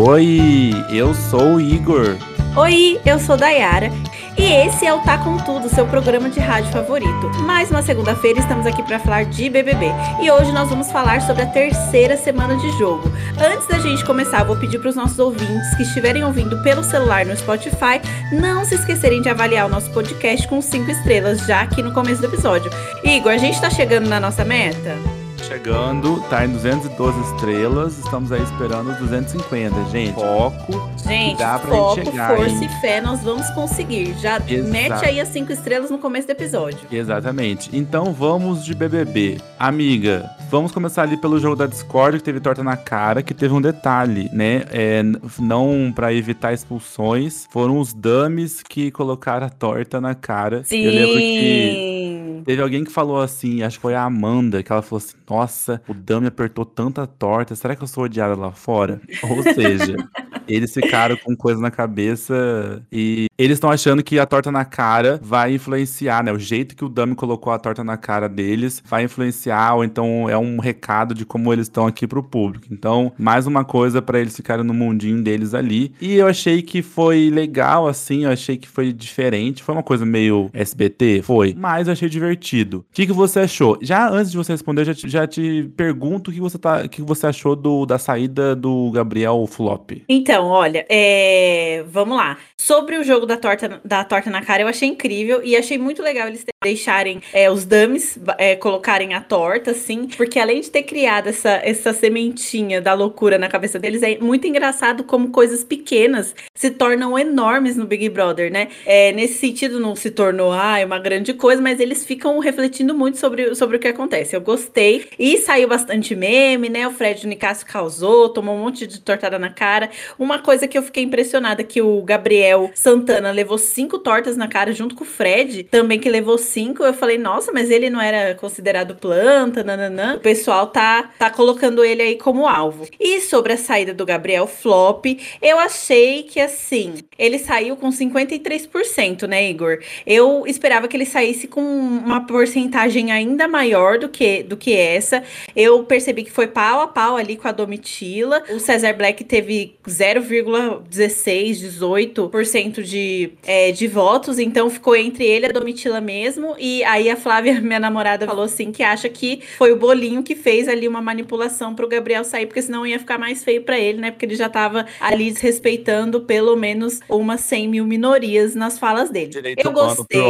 Oi, eu sou o Igor. Oi, eu sou Dayara. E esse é o Tá Com Tudo, seu programa de rádio favorito. Mais uma segunda-feira estamos aqui para falar de BBB. E hoje nós vamos falar sobre a terceira semana de jogo. Antes da gente começar, vou pedir para os nossos ouvintes que estiverem ouvindo pelo celular no Spotify, não se esquecerem de avaliar o nosso podcast com cinco estrelas já aqui no começo do episódio. Igor, a gente está chegando na nossa meta? Chegando, tá em 212 estrelas, estamos aí esperando os 250, gente. Foco. Gente, dá pra foco, gente chegar, força hein? e fé, nós vamos conseguir. Já Exato. mete aí as 5 estrelas no começo do episódio. Exatamente. Então vamos de BBB. Amiga, vamos começar ali pelo jogo da Discord, que teve torta na cara, que teve um detalhe, né? É, não para evitar expulsões, foram os dummies que colocaram a torta na cara. Sim. Eu lembro que Teve alguém que falou assim, acho que foi a Amanda, que ela falou assim: Nossa, o Dan me apertou tanta torta, será que eu sou odiada lá fora? Ou seja, eles ficaram com coisa na cabeça e eles estão achando que a torta na cara vai influenciar, né? O jeito que o Dami colocou a torta na cara deles vai influenciar, ou então é um recado de como eles estão aqui pro público. Então, mais uma coisa para eles ficarem no mundinho deles ali. E eu achei que foi legal, assim, eu achei que foi diferente. Foi uma coisa meio SBT? Foi. Mas eu achei divertido. O que, que você achou? Já antes de você responder, já te, já te pergunto o que você, tá, o que você achou do, da saída do Gabriel Flop. Então, olha, é... vamos lá. Sobre o jogo da torta, da torta na cara, eu achei incrível e achei muito legal eles deixarem é, os dummies é, colocarem a torta, assim, porque além de ter criado essa, essa sementinha da loucura na cabeça deles, é muito engraçado como coisas pequenas se tornam enormes no Big Brother, né? É, nesse sentido, não se tornou ah, uma grande coisa, mas eles ficam refletindo muito sobre, sobre o que acontece. Eu gostei e saiu bastante meme, né? O Fred Nicásio causou, tomou um monte de tortada na cara. Uma coisa que eu fiquei impressionada que o Gabriel Santana levou cinco tortas na cara junto com o Fred, também que levou cinco. Eu falei, nossa, mas ele não era considerado planta, nananã. O pessoal tá, tá colocando ele aí como alvo. E sobre a saída do Gabriel Flop, eu achei que assim, ele saiu com 53%, né, Igor? Eu esperava que ele saísse com uma porcentagem ainda maior do que, do que essa. Eu percebi que foi pau a pau ali com a Domitila. O Cesar Black teve 0,16, 18% de, é, de votos, então ficou entre ele e a Domitila mesmo. E aí a Flávia, minha namorada, falou assim que acha que foi o bolinho que fez ali uma manipulação pro Gabriel sair, porque senão ia ficar mais feio para ele, né? Porque ele já tava ali desrespeitando pelo menos umas 100 mil minorias nas falas dele. Direito Eu gostei.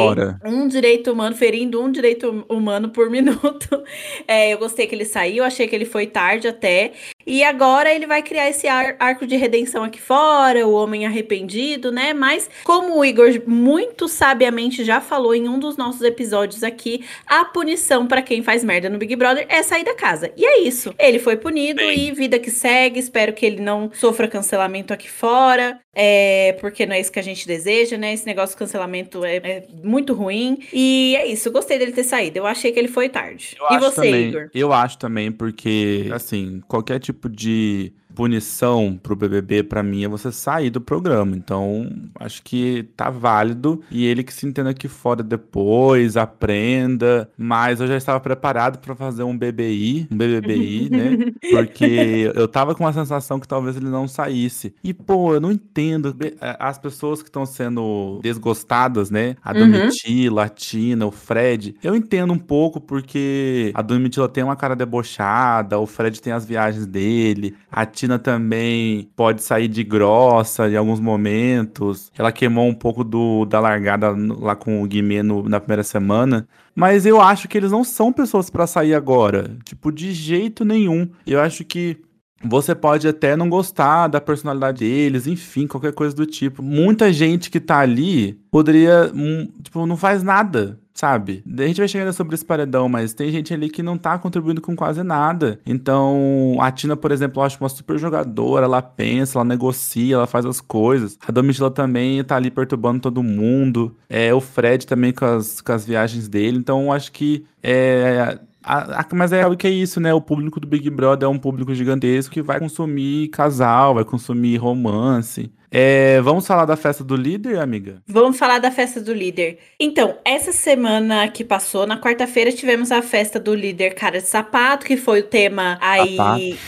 Um direito humano, ferindo um direito humano por minuto. É, eu gostei que ele saiu, achei que ele foi tarde até. E agora ele vai criar esse ar arco de redenção aqui fora, o homem arrependido, né? Mas, como o Igor muito sabiamente já falou em um dos nossos episódios aqui, a punição para quem faz merda no Big Brother é sair da casa. E é isso. Ele foi punido Bem. e vida que segue. Espero que ele não sofra cancelamento aqui fora, é, porque não é isso que a gente deseja, né? Esse negócio de cancelamento é, é muito ruim. E é isso. Gostei dele ter saído. Eu achei que ele foi tarde. Eu e você, também, Igor? Eu acho também, porque, assim, qualquer tipo tipo de punição pro BBB, para mim, é você sair do programa. Então, acho que tá válido. E ele que se entenda aqui fora depois, aprenda. Mas eu já estava preparado para fazer um BBI, um BBBI, né? Porque eu tava com a sensação que talvez ele não saísse. E, pô, eu não entendo. É, as pessoas que estão sendo desgostadas, né? A uhum. Domitila, a Tina, o Fred. Eu entendo um pouco porque a Domitila tem uma cara debochada, o Fred tem as viagens dele, a Tina também pode sair de grossa em alguns momentos. Ela queimou um pouco do, da largada lá com o Guimê no, na primeira semana. Mas eu acho que eles não são pessoas para sair agora. Tipo, de jeito nenhum. Eu acho que você pode até não gostar da personalidade deles, enfim, qualquer coisa do tipo. Muita gente que tá ali poderia, um, tipo, não faz nada, sabe? A gente vai chegando sobre esse paredão, mas tem gente ali que não tá contribuindo com quase nada. Então, a Tina, por exemplo, eu acho uma super jogadora, ela pensa, ela negocia, ela faz as coisas. A Domitila também tá ali perturbando todo mundo. É, o Fred também com as, com as viagens dele. Então, eu acho que é, a, a, mas é o que é isso, né? O público do Big Brother é um público gigantesco que vai consumir casal, vai consumir romance. É, vamos falar da festa do líder, amiga? Vamos falar da festa do líder. Então, essa semana que passou, na quarta-feira, tivemos a festa do líder Cara de Sapato, que foi o tema aí.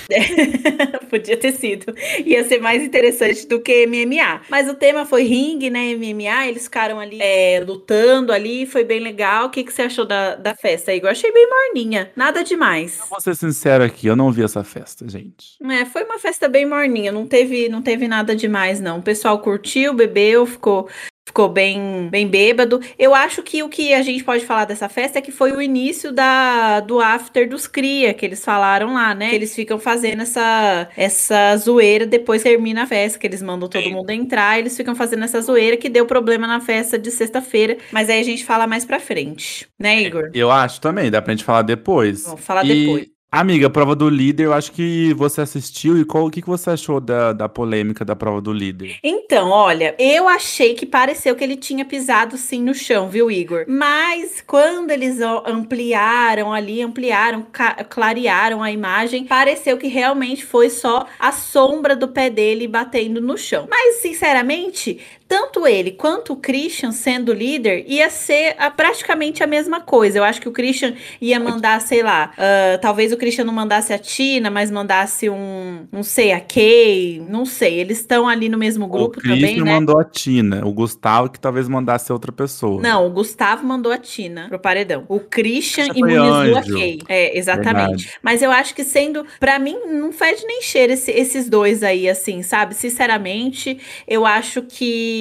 Podia ter sido. Ia ser mais interessante do que MMA. Mas o tema foi ringue, né? MMA. Eles ficaram ali é, lutando ali. Foi bem legal. O que, que você achou da, da festa, Igor? Achei bem morninha. Nada demais. Eu vou ser sincero aqui, eu não vi essa festa, gente. É, foi uma festa bem morninha. Não teve, não teve nada demais, não. O pessoal curtiu, bebeu, ficou ficou bem, bem bêbado. Eu acho que o que a gente pode falar dessa festa é que foi o início da, do after dos cria, que eles falaram lá, né? Eles ficam fazendo essa, essa zoeira, depois termina a festa, que eles mandam todo Sim. mundo entrar, eles ficam fazendo essa zoeira que deu problema na festa de sexta-feira, mas aí a gente fala mais pra frente, né, Igor? Eu acho também, dá pra gente falar depois. Vamos falar e... depois. Amiga, prova do líder, eu acho que você assistiu e qual, o que, que você achou da, da polêmica da prova do líder? Então, olha, eu achei que pareceu que ele tinha pisado sim no chão, viu, Igor? Mas quando eles ampliaram ali, ampliaram, clarearam a imagem, pareceu que realmente foi só a sombra do pé dele batendo no chão. Mas, sinceramente, tanto ele quanto o Christian sendo líder ia ser a, praticamente a mesma coisa. Eu acho que o Christian ia mandar, sei lá, uh, talvez o Christian não mandasse a Tina, mas mandasse um, não sei, a Kay, não sei. Eles estão ali no mesmo grupo também, né? O Christian mandou a Tina, o Gustavo que talvez mandasse outra pessoa. Não, o Gustavo mandou a Tina pro paredão. O Christian imunizou a Kay. É, exatamente. Verdade. Mas eu acho que sendo, para mim, não fede nem cheiro esse, esses dois aí, assim, sabe? Sinceramente, eu acho que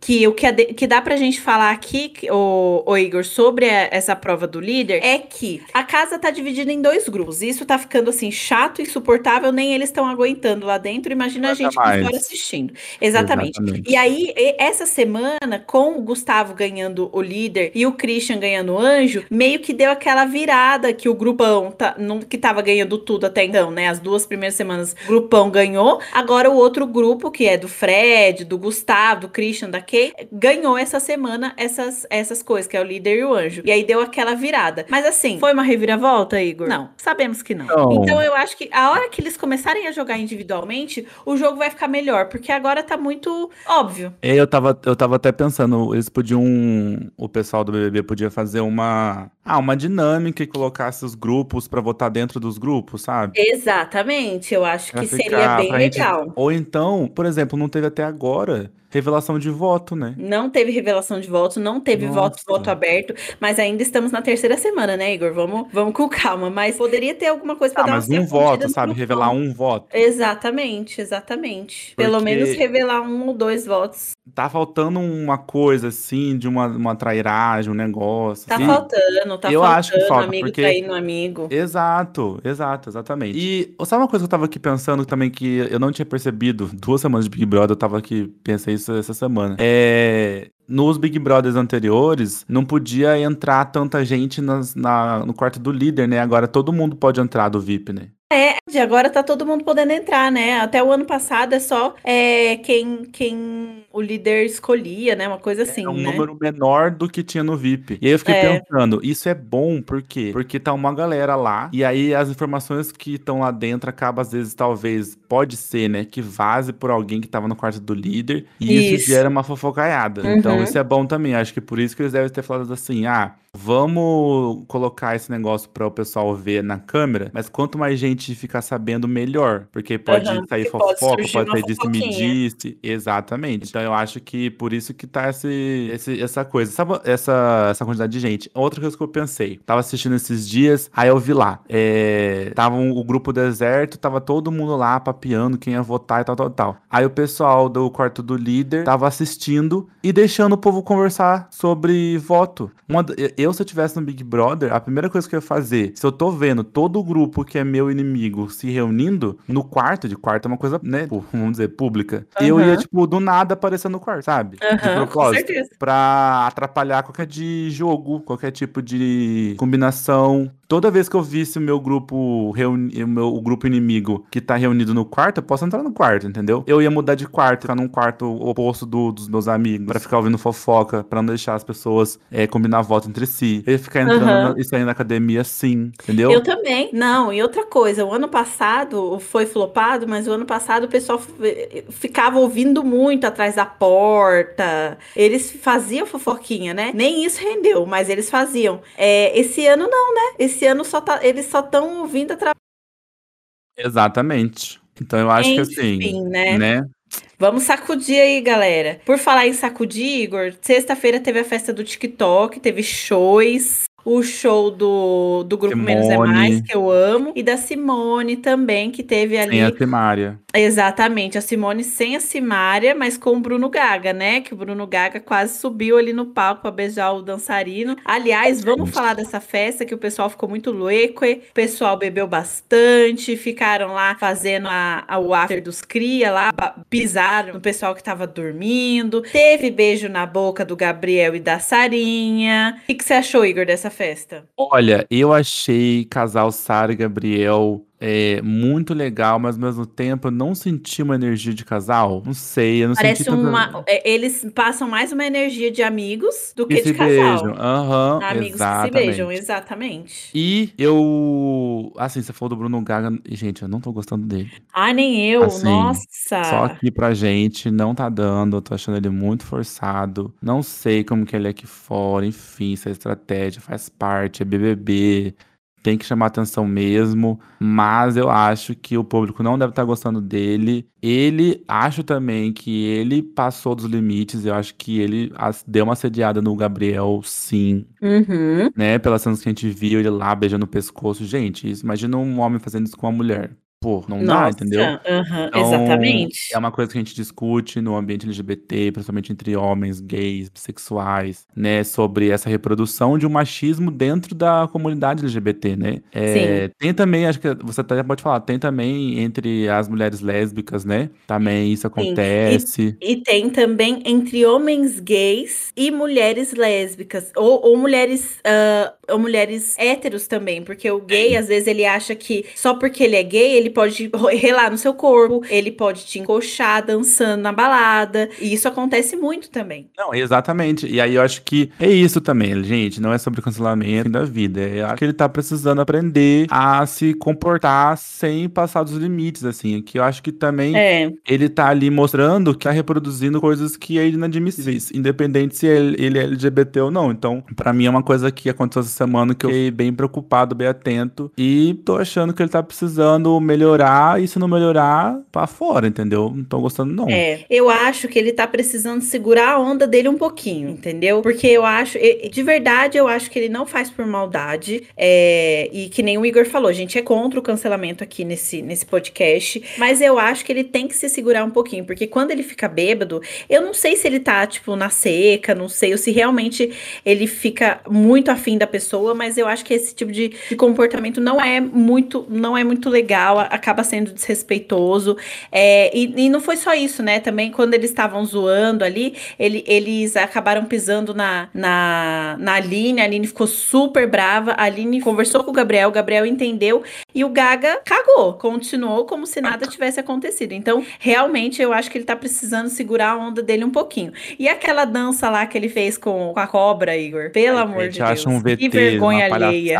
que, o que, que dá pra gente falar aqui, o, o Igor, sobre a, essa prova do líder, é que a casa tá dividida em dois grupos. Isso tá ficando assim chato, insuportável, nem eles estão aguentando lá dentro. Imagina a gente mais. fora assistindo. Exatamente. Exatamente. E aí, essa semana, com o Gustavo ganhando o líder e o Christian ganhando o anjo, meio que deu aquela virada que o grupão tá, não, que tava ganhando tudo até então, né? As duas primeiras semanas, o grupão ganhou. Agora o outro grupo, que é do Fred, do Gustavo, do Christian, da Kay, ganhou essa semana essas, essas coisas, que é o líder e o anjo. E aí deu aquela virada. Mas assim, foi uma reviravolta, Igor? Não, sabemos que não. não. Então eu acho que a hora que eles começarem a jogar individualmente, o jogo vai ficar melhor, porque agora tá muito óbvio. É, eu tava, eu tava até pensando, eles podiam. O pessoal do BBB podia fazer uma. Ah, uma dinâmica e colocasse os grupos para votar dentro dos grupos, sabe? Exatamente, eu acho pra que seria bem legal. Gente... Ou então, por exemplo, não teve até agora revelação de voto, né? Não teve revelação de voto, não teve Nossa. voto, voto aberto, mas ainda estamos na terceira semana, né, Igor? Vamos, vamos com calma, mas poderia ter alguma coisa para ah, dar mas um voto, sabe? Revelar um voto. Exatamente, exatamente. Porque Pelo menos revelar um ou dois votos. Tá faltando uma coisa assim, de uma, uma trairagem, um negócio. Tá assim. faltando, tá eu faltando. acho que falta, amigo porque... tá no amigo. Exato, exato, exatamente. E sabe uma coisa que eu tava aqui pensando também que eu não tinha percebido duas semanas de Big Brother, eu tava aqui, pensei isso essa semana. É, nos Big Brothers anteriores, não podia entrar tanta gente nas, na, no quarto do líder, né? Agora todo mundo pode entrar do VIP, né? É, agora tá todo mundo podendo entrar, né? Até o ano passado é só é, quem, quem o líder escolhia, né? Uma coisa assim. É um né? número menor do que tinha no VIP. E aí eu fiquei é. pensando, isso é bom, por quê? Porque tá uma galera lá, e aí as informações que estão lá dentro acabam, às vezes, talvez, pode ser, né? Que vaze por alguém que tava no quarto do líder, e isso, isso gera uma fofocaiada. Uhum. Então isso é bom também. Acho que por isso que eles devem ter falado assim: ah, vamos colocar esse negócio para o pessoal ver na câmera, mas quanto mais gente ficar sabendo, melhor. Porque pode uhum, sair fofoca, pode, pode sair disse-me-disse. Exatamente. Então eu acho que por isso que tá esse, esse, essa coisa, sabe, essa, essa quantidade de gente. Outra coisa que eu pensei, tava assistindo esses dias, aí eu vi lá, é, tava um, o grupo deserto, tava todo mundo lá papeando quem ia votar e tal, tal, tal. Aí o pessoal do quarto do líder tava assistindo e deixando o povo conversar sobre voto. Uma, eu, se eu tivesse no Big Brother, a primeira coisa que eu ia fazer, se eu tô vendo todo o grupo que é meu inimigo se reunindo no quarto, de quarto é uma coisa, né, vamos dizer, pública, uhum. eu ia, tipo, do nada aparecer no quarto, sabe? Uhum, de propósito. Pra atrapalhar qualquer de jogo, qualquer tipo de combinação. Toda vez que eu visse o meu grupo reuni o meu o grupo inimigo que tá reunido no quarto, eu posso entrar no quarto, entendeu? Eu ia mudar de quarto, ficar num quarto oposto do, dos meus amigos, para ficar ouvindo fofoca, para não deixar as pessoas é, combinar voto entre si. Ele ficar entrando uhum. e saindo da academia sim, entendeu? Eu também. Não, e outra coisa, o ano passado foi flopado, mas o ano passado o pessoal ficava ouvindo muito atrás da porta. Eles faziam fofoquinha, né? Nem isso rendeu, mas eles faziam. É, esse ano não, né? Esse ano só tá, eles só estão ouvindo através. Exatamente. Então eu acho Enfim, que assim, né? né? Vamos sacudir aí, galera. Por falar em sacudir, Igor, sexta-feira teve a festa do TikTok, teve shows o show do, do grupo Simone. Menos é Mais, que eu amo, e da Simone também, que teve ali. Sem a Simária. Exatamente, a Simone sem a Simária, mas com o Bruno Gaga, né? Que o Bruno Gaga quase subiu ali no palco para beijar o dançarino. Aliás, vamos falar dessa festa que o pessoal ficou muito louco, o pessoal bebeu bastante, ficaram lá fazendo a, a, o after dos cria lá, pisaram no pessoal que tava dormindo. Teve beijo na boca do Gabriel e da Sarinha. O que, que você achou, Igor, dessa festa? Olha, eu achei casal Sara e Gabriel é, muito legal, mas ao mesmo tempo eu não senti uma energia de casal. Não sei, eu não Parece senti. Uma, tanta... É, eles passam mais uma energia de amigos do que, que de casal. Beijam. Uhum, amigos exatamente. que se beijam, exatamente. E eu. Assim, você falou do Bruno Gaga. Gente, eu não tô gostando dele. Ah, nem eu. Assim, Nossa. Só aqui pra gente não tá dando. Eu tô achando ele muito forçado. Não sei como que ele é aqui fora. Enfim, essa estratégia faz parte. É BBB tem que chamar atenção mesmo, mas eu acho que o público não deve estar gostando dele. Ele, acho também que ele passou dos limites, eu acho que ele deu uma assediada no Gabriel, sim. Uhum. Né, pelas cenas que a gente viu, ele lá beijando o pescoço. Gente, isso, imagina um homem fazendo isso com uma mulher pô, não Nossa, dá, entendeu? Uh -huh, então, exatamente. É uma coisa que a gente discute no ambiente LGBT, principalmente entre homens, gays, bissexuais, né? Sobre essa reprodução de um machismo dentro da comunidade LGBT, né? É, tem também, acho que você até pode falar, tem também entre as mulheres lésbicas, né? Também isso acontece. E, e, tem também entre homens gays e mulheres lésbicas, ou, ou mulheres, uh, ou mulheres héteros também, porque o gay, às vezes, ele acha que só porque ele é gay, ele pode relar no seu corpo, ele pode te encoxar dançando na balada. E isso acontece muito também. Não, exatamente. E aí eu acho que é isso também, gente. Não é sobre cancelamento da vida. É que ele tá precisando aprender a se comportar sem passar dos limites, assim. Que eu acho que também é. ele tá ali mostrando que tá reproduzindo coisas que é inadmissíveis, independente se ele, ele é LGBT ou não. Então, para mim é uma coisa que aconteceu essa semana que eu fiquei bem preocupado, bem atento. E tô achando que ele tá precisando melhorar melhorar e se não melhorar, pra fora, entendeu? Não tô gostando, não. É, eu acho que ele tá precisando segurar a onda dele um pouquinho, entendeu? Porque eu acho, de verdade, eu acho que ele não faz por maldade. É, e que nem o Igor falou, a gente é contra o cancelamento aqui nesse, nesse podcast. Mas eu acho que ele tem que se segurar um pouquinho, porque quando ele fica bêbado, eu não sei se ele tá, tipo, na seca, não sei, ou se realmente ele fica muito afim da pessoa, mas eu acho que esse tipo de, de comportamento não é muito, não é muito legal acaba sendo desrespeitoso. É, e, e, não foi só isso, né? Também quando eles estavam zoando ali, ele, eles acabaram pisando na, na, na Aline, a Aline ficou super brava, a Aline conversou com o Gabriel, o Gabriel entendeu e o Gaga cagou, continuou como se nada tivesse acontecido. Então, realmente, eu acho que ele tá precisando segurar a onda dele um pouquinho. E aquela dança lá que ele fez com, com a cobra, Igor? Pelo amor de Deus. Um VT, que vergonha alheia.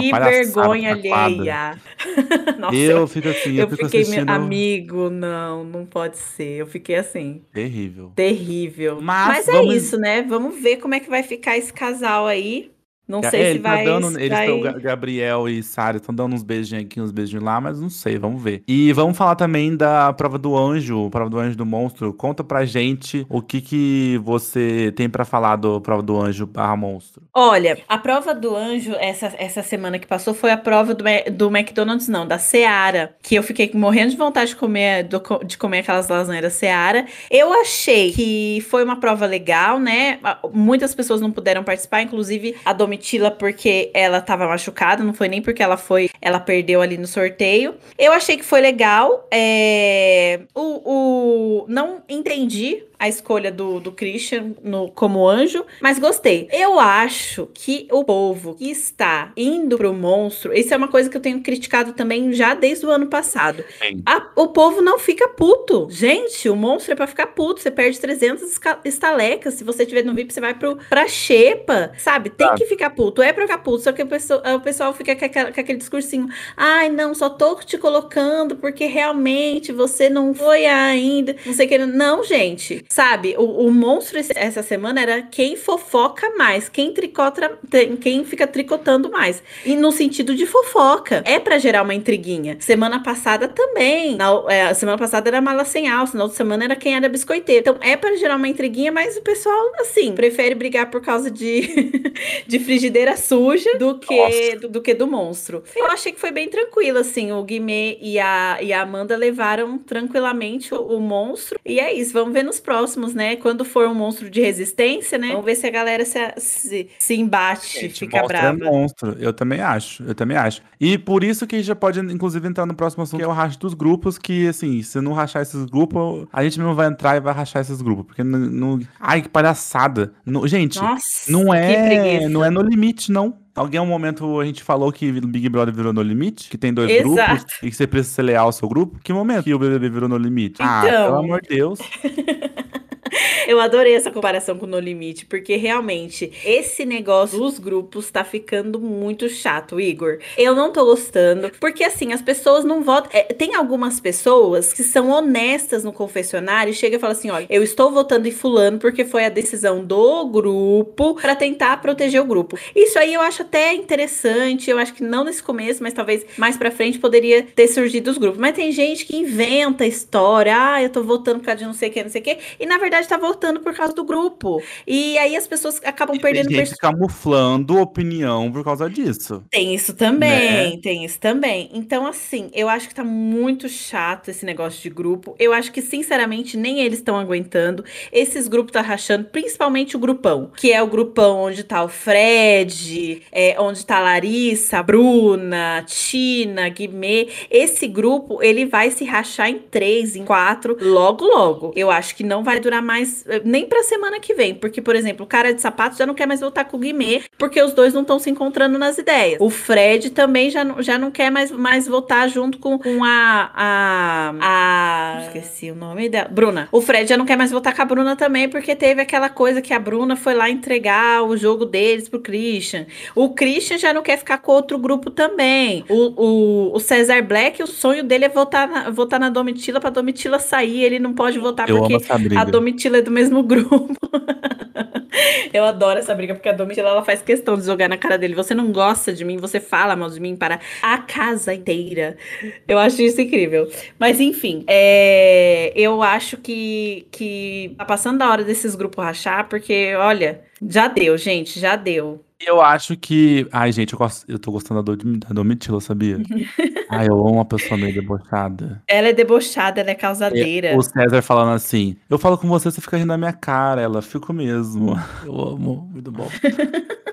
Que vergonha alheia. Nossa, eu fico assim, eu, eu fico fiquei assistindo... amigo, não, não pode ser. Eu fiquei assim. Terrível. Terrível. Mas, Mas é vamos... isso, né? Vamos ver como é que vai ficar esse casal aí. Não sei é, se tá vai. Dando, eles estão, Gabriel e Sara estão dando uns beijinhos aqui, uns beijinhos lá, mas não sei, vamos ver. E vamos falar também da prova do anjo, prova do anjo do monstro. Conta pra gente o que que você tem para falar do prova do anjo barra monstro. Olha, a prova do anjo, essa, essa semana que passou, foi a prova do, do McDonald's, não, da Seara, que eu fiquei morrendo de vontade de comer, de comer aquelas lasanhas da Seara. Eu achei que foi uma prova legal, né? Muitas pessoas não puderam participar, inclusive a Domitila Porque ela tava machucada, não foi nem porque ela foi, ela perdeu ali no sorteio. Eu achei que foi legal. É, o, o, não entendi a escolha do, do Christian no, como anjo, mas gostei. Eu acho que o povo que está indo pro monstro, isso é uma coisa que eu tenho criticado também já desde o ano passado. A, o povo não fica puto. Gente, o monstro é pra ficar puto. Você perde 300 estalecas. Se você tiver no VIP, você vai pro, pra xepa, sabe? Tem que ficar puto. É pra ficar puto. Só que o pessoal, o pessoal fica com, aquela, com aquele discursinho. Ai, não, só tô te colocando porque realmente você não foi ainda. Não sei o que. Não, gente. Sabe? O, o monstro essa semana era quem fofoca mais. Quem tricota, quem fica tricotando mais. E no sentido de fofoca. É para gerar uma intriguinha. Semana passada também. Na, é, semana passada era mala sem alça. Na outra semana era quem era biscoiteiro. Então é para gerar uma intriguinha, mas o pessoal, assim, prefere brigar por causa de, de frigideira suja do que do, do, que do monstro. Eu achei que foi bem tranquilo, assim. O Guimê e a, e a Amanda levaram tranquilamente o, o monstro. E é isso. Vamos ver nos próximos, né? Quando for um monstro de resistência, né? Vamos ver se a galera se, se, se embate, Gente, fica é brava. É monstro. Eu também acho. Eu também acho. E por isso que já pode, inclusive, entrar no próximo assunto, que é o racha dos grupos, que, assim, se não rachar esses grupos, a gente não vai entrar e vai rachar esses grupos. Porque não. não... Ai, que palhaçada. Gente, Nossa, não é. Não é no limite, não. Alguém um momento a gente falou que o Big Brother virou no limite, que tem dois Exato. grupos e que você precisa ser leal ao seu grupo. Que momento que o BBB virou no limite? Então... Ah, pelo amor de Deus. Eu adorei essa comparação com No Limite, porque realmente esse negócio dos grupos tá ficando muito chato, Igor. Eu não tô gostando, porque assim, as pessoas não votam. É, tem algumas pessoas que são honestas no confessionário e chega e fala assim: olha, eu estou votando em Fulano porque foi a decisão do grupo para tentar proteger o grupo. Isso aí eu acho até interessante, eu acho que não nesse começo, mas talvez mais pra frente poderia ter surgido os grupos. Mas tem gente que inventa história, ah, eu tô votando por causa de não sei o que, não sei o que, e na verdade tá votando por causa do grupo. E aí as pessoas acabam e perdendo... Tem gente camuflando opinião por causa disso. Tem isso também, né? tem isso também. Então, assim, eu acho que tá muito chato esse negócio de grupo. Eu acho que, sinceramente, nem eles estão aguentando. Esses grupos tá rachando, principalmente o grupão, que é o grupão onde tá o Fred, é, onde tá a Larissa, a Bruna, Tina, Guimê. Esse grupo, ele vai se rachar em três, em quatro, logo, logo. Eu acho que não vai durar mais, eh, nem pra semana que vem. Porque, por exemplo, o cara de sapato já não quer mais voltar com o Guimê, porque os dois não estão se encontrando nas ideias. O Fred também já, já não quer mais, mais voltar junto com, com a, a. a. Esqueci o nome dela. Bruna. O Fred já não quer mais voltar com a Bruna também, porque teve aquela coisa que a Bruna foi lá entregar o jogo deles pro Christian. O Christian já não quer ficar com outro grupo também. O, o, o Cesar Black, o sonho dele é voltar na, voltar na Domitila pra Domitila sair. Ele não pode voltar Eu porque a Domitila é do mesmo grupo. Eu adoro essa briga, porque a Domitila ela faz questão de jogar na cara dele. Você não gosta de mim, você fala mal de mim para a casa inteira. Eu acho isso incrível. Mas enfim, é... eu acho que, que tá passando da hora desses grupos rachar, porque, olha, já deu, gente, já deu. Eu acho que. Ai, gente, eu, gosto... eu tô gostando da, do... da Domitila, sabia? Ai, eu amo uma pessoa meio debochada. Ela é debochada, ela é causadeira. É, o César falando assim: eu falo com você, você fica rindo na minha cara. Ela, fico mesmo. Eu amo, muito bom.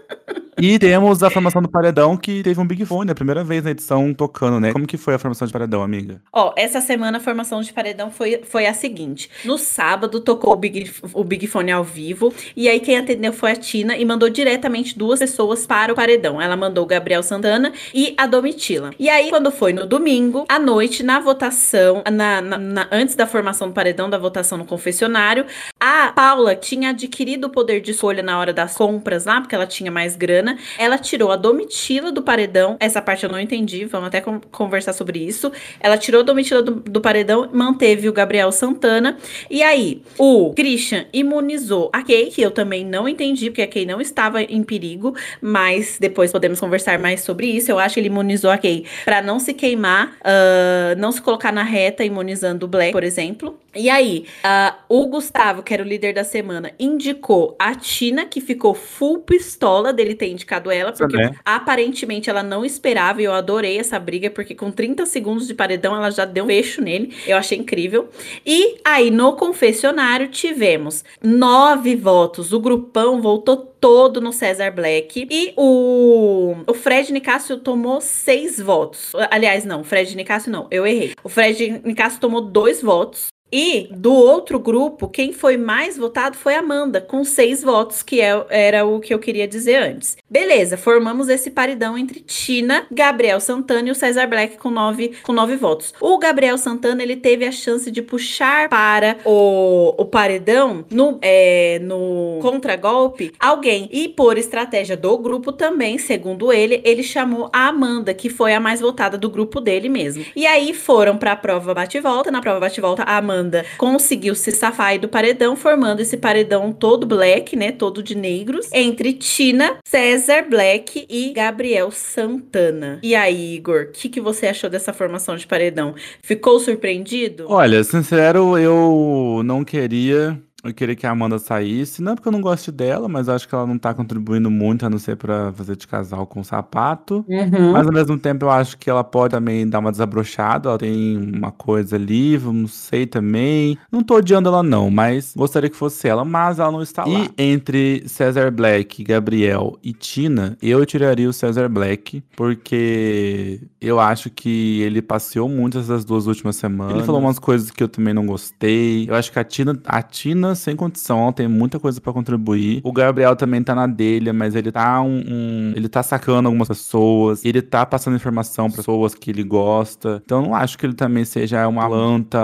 E temos a formação do Paredão, que teve um Big Fone, a primeira vez na edição tocando, né? Como que foi a formação de Paredão, amiga? Ó, essa semana a formação de Paredão foi, foi a seguinte. No sábado tocou o Big, o Big Fone ao vivo, e aí quem atendeu foi a Tina e mandou diretamente duas pessoas para o Paredão. Ela mandou o Gabriel Santana e a Domitila. E aí, quando foi no domingo, à noite, na votação, na, na, na antes da formação do Paredão, da votação no confessionário, a Paula tinha adquirido o poder de escolha na hora das compras lá, porque ela tinha mais grana, ela tirou a Domitila do paredão. Essa parte eu não entendi, vamos até conversar sobre isso. Ela tirou a Domitila do, do paredão, manteve o Gabriel Santana. E aí, o Christian imunizou a Kay, que eu também não entendi, porque a Kay não estava em perigo, mas depois podemos conversar mais sobre isso. Eu acho que ele imunizou a Kay para não se queimar, uh, não se colocar na reta imunizando o Black, por exemplo. E aí, uh, o Gustavo, que era o líder da semana, indicou a Tina, que ficou full pistola dele ter indicado ela, porque Também. aparentemente ela não esperava, e eu adorei essa briga, porque com 30 segundos de paredão ela já deu um fecho nele, eu achei incrível. E aí, no confessionário, tivemos nove votos, o grupão voltou todo no César Black, e o, o Fred Nicásio tomou seis votos. Aliás, não, Fred Nicásio não, eu errei. O Fred Nicásio tomou dois votos, E do outro grupo, quem foi mais votado foi Amanda, com seis votos, que é, era o que eu queria dizer antes. Beleza, formamos esse paredão entre Tina, Gabriel Santana e o Cesar Black com nove, com nove votos. O Gabriel Santana ele teve a chance de puxar para o, o paredão no, é, no contragolpe alguém. E por estratégia do grupo também, segundo ele, ele chamou a Amanda, que foi a mais votada do grupo dele mesmo. E aí foram para a prova bate-volta. Na prova bate-volta, a Amanda conseguiu se safar do paredão, formando esse paredão todo black, né? Todo de negros, entre Tina, César Black e Gabriel Santana. E aí, Igor, o que, que você achou dessa formação de paredão? Ficou surpreendido? Olha, sincero, eu não queria eu queria que a Amanda saísse, não porque eu não gosto dela, mas acho que ela não tá contribuindo muito, a não ser pra fazer de casal com sapato. Uhum. Mas ao mesmo tempo eu acho que ela pode também dar uma desabrochada, ela tem uma coisa ali, não sei também. Não tô odiando ela não, mas gostaria que fosse ela, mas ela não está lá. E entre Cesar Black, Gabriel e Tina, eu tiraria o Cesar Black, porque eu acho que ele passeou muito essas duas últimas semanas. Ele falou umas coisas que eu também não gostei. Eu acho que a Tina, a Tina sem condição, tem muita coisa para contribuir. O Gabriel também tá na dele, mas ele tá um, um, ele tá sacando algumas pessoas, ele tá passando informação para pessoas que ele gosta. Então eu não acho que ele também seja uma planta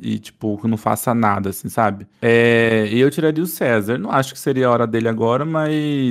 e tipo que não faça nada assim, sabe? É, eu tiraria o César. Não acho que seria a hora dele agora, mas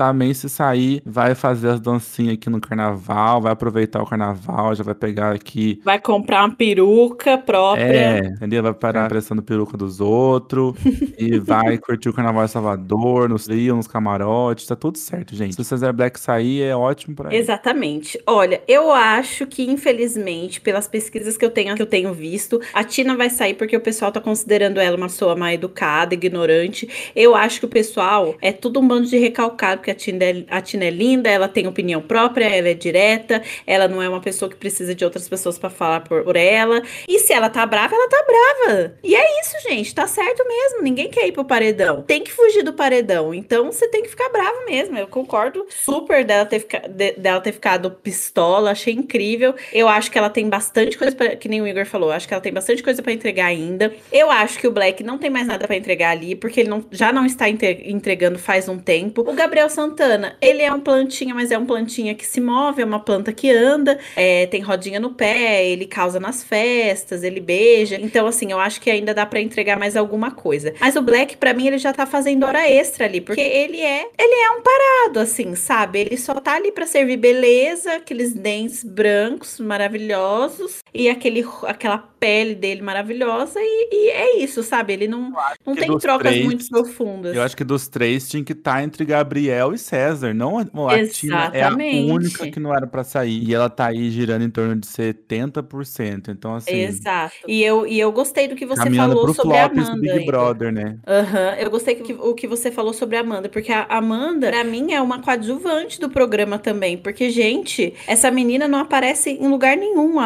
também se sair, vai fazer as dancinhas aqui no carnaval, vai aproveitar o carnaval, já vai pegar aqui. Vai comprar uma peruca própria. É, entendeu? Vai parar prestando peruca dos outros e vai curtir o carnaval em Salvador, nos Rio, nos camarotes, tá tudo certo, gente. Se o Cesar Black sair, é ótimo pra ele. Exatamente. Olha, eu acho que, infelizmente, pelas pesquisas que eu tenho, que eu tenho visto, a Tina vai sair porque o pessoal tá considerando ela uma pessoa mal educada, ignorante. Eu acho que o pessoal é tudo um bando de recalcado, porque a Tina, é, a Tina é linda, ela tem opinião própria, ela é direta, ela não é uma pessoa que precisa de outras pessoas para falar por, por, ela. E se ela tá brava, ela tá brava. E é isso, gente, tá certo mesmo. Ninguém quer ir pro paredão. Tem que fugir do paredão. Então você tem que ficar brava mesmo. Eu concordo super dela ter, fica, de, dela ter ficado pistola, achei incrível. Eu acho que ela tem bastante coisa pra, que nem o Igor falou, acho que ela tem bastante coisa para entregar ainda. Eu acho que o Black não tem mais nada para entregar ali, porque ele não, já não está entregando faz um tempo. O Gabriel Santana, ele é um plantinha, mas é um plantinha que se move, é uma planta que anda, é, tem rodinha no pé, ele causa nas festas, ele beija. Então, assim, eu acho que ainda dá para entregar mais alguma coisa. Mas o Black, para mim, ele já tá fazendo hora extra ali, porque ele é, ele é um parado, assim, sabe? Ele só tá ali para servir beleza, aqueles dentes brancos maravilhosos e aquele, aquela pele dele maravilhosa e, e é isso, sabe? Ele não, não tem trocas três, muito profundas. Eu acho que dos três tinha que estar tá entre Gabriel e César, não a, a Tina é a única que não era para sair e ela tá aí girando em torno de 70%. Então assim, Exato. E eu e eu gostei do que você falou sobre a Amanda. Big ainda. Brother, né? Aham, uhum. eu gostei que, o que você falou sobre a Amanda, porque a Amanda, para mim é uma coadjuvante do programa também, porque gente, essa menina não aparece em lugar nenhum.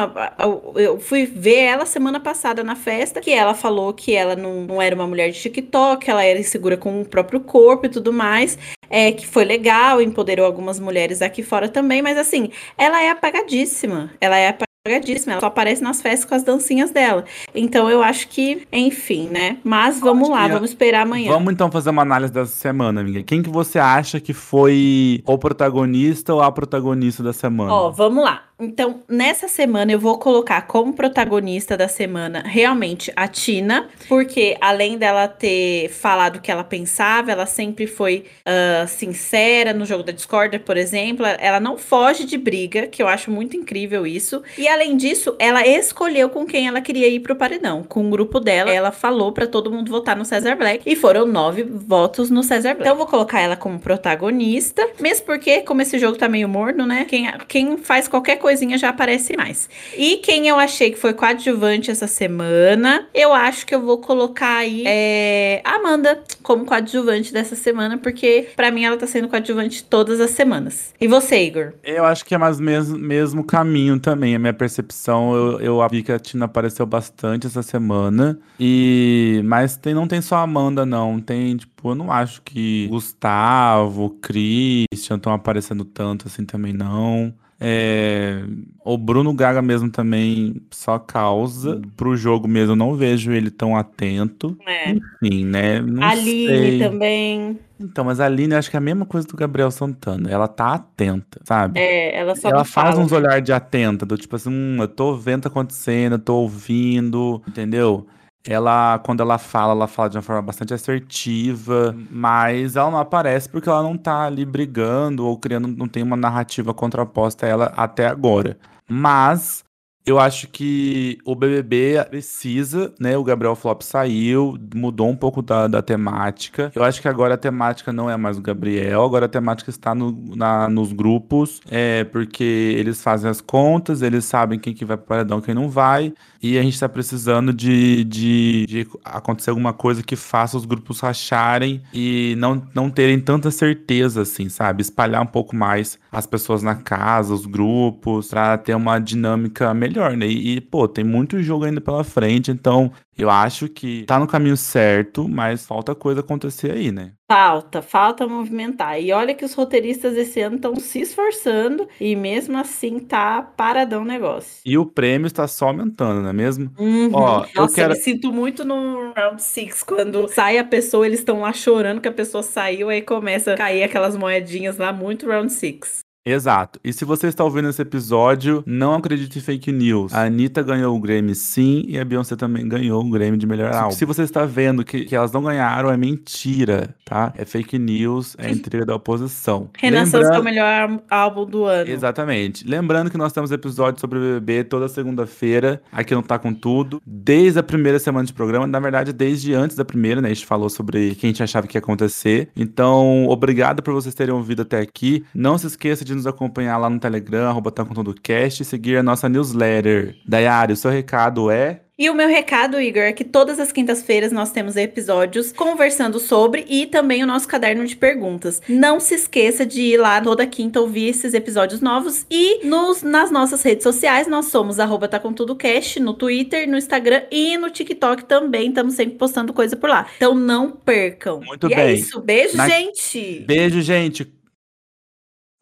Eu fui ver ela semana passada na festa, que ela falou que ela não, não era uma mulher de TikTok, ela era insegura com o próprio corpo e tudo mais é, que foi legal, empoderou algumas mulheres aqui fora também, mas assim, ela é apagadíssima. Ela é apagadíssima, ela só aparece nas festas com as dancinhas dela. Então eu acho que, enfim, né? Mas vamos lá, vamos esperar amanhã. Vamos então fazer uma análise dessa semana, amiga. Quem que você acha que foi o protagonista ou a protagonista da semana? Ó, vamos lá. Então, nessa semana eu vou colocar como protagonista da semana realmente a Tina, porque além dela ter falado o que ela pensava, ela sempre foi uh, sincera no jogo da Discord, por exemplo. Ela não foge de briga, que eu acho muito incrível isso. E além disso, ela escolheu com quem ela queria ir pro paredão. Com o grupo dela, ela falou para todo mundo votar no Cesar Black e foram nove votos no Cesar Black. Então, eu vou colocar ela como protagonista, mesmo porque, como esse jogo tá meio morno, né? Quem, quem faz qualquer coisinha já aparece mais. E quem eu achei que foi coadjuvante essa semana, eu acho que eu vou colocar aí é, Amanda como coadjuvante dessa semana, porque para mim ela tá sendo coadjuvante todas as semanas. E você, Igor? Eu acho que é mais mesmo, mesmo caminho também. A minha percepção, eu, eu vi que a Tina apareceu bastante essa semana. E mas tem, não tem só Amanda, não. Tem, tipo, eu não acho que Gustavo, Christian estão aparecendo tanto assim também, não. É... O Bruno Gaga mesmo também só causa. Pro jogo mesmo, eu não vejo ele tão atento. É. Enfim, né? Não Aline sei. também. Então, mas a Aline, eu acho que é a mesma coisa do Gabriel Santana. Ela tá atenta, sabe? É, ela só ela faz fala. uns olhar de atenta, do tipo assim, hum, eu tô vendo o que tá acontecendo, eu tô ouvindo, entendeu? Ela, quando ela fala, ela fala de uma forma bastante assertiva, mas ela não aparece porque ela não tá ali brigando ou criando, não tem uma narrativa contraposta a ela até agora. Mas eu acho que o BBB precisa, né? O Gabriel Flop saiu, mudou um pouco da, da temática. Eu acho que agora a temática não é mais o Gabriel, agora a temática está no, na, nos grupos, é porque eles fazem as contas, eles sabem quem que vai para o paredão, quem não vai, e a gente está precisando de, de, de acontecer alguma coisa que faça os grupos racharem e não, não terem tanta certeza, assim, sabe? Espalhar um pouco mais as pessoas na casa, os grupos, para ter uma dinâmica melhor, né? E, e, pô, tem muito jogo ainda pela frente, então eu acho que tá no caminho certo, mas falta coisa acontecer aí, né? Falta, falta movimentar. E olha que os roteiristas esse ano estão se esforçando e mesmo assim tá paradão o negócio. E o prêmio está só aumentando, não é mesmo? Uhum. Ó, eu Nossa, quero- me sinto muito no round six quando sai a pessoa, eles estão lá chorando que a pessoa saiu, aí começa a cair aquelas moedinhas lá, muito round six. Exato. E se você está ouvindo esse episódio, não acredite em fake news. A Anitta ganhou o Grammy sim, e a Beyoncé também ganhou o Grammy de melhor álbum. Se você está vendo que, que elas não ganharam, é mentira, tá? É fake news, é intriga da oposição. Renan Santos é Lembrando- o melhor álbum do ano. Exatamente. Lembrando que nós temos episódios sobre o BBB toda segunda-feira, aqui não Tá Com Tudo, desde a primeira semana de programa, na verdade, desde antes da primeira, né? A gente falou sobre o que a gente achava que ia acontecer. Então, obrigado por vocês terem ouvido até aqui. Não se esqueça de nos acompanhar lá no Telegram, arroba Tá Com Tudo Cast, e seguir a nossa newsletter. Dayari, o seu recado é... E o meu recado, Igor, é que todas as quintas-feiras nós temos episódios conversando sobre e também o nosso caderno de perguntas. Não se esqueça de ir lá toda quinta ouvir esses episódios novos e nos, nas nossas redes sociais nós somos arroba tá com tudo cast, no Twitter, no Instagram e no TikTok também. Estamos sempre postando coisa por lá. Então não percam. Muito e é bem. isso. Beijo, Na- gente. Beijo, gente!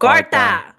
Corta.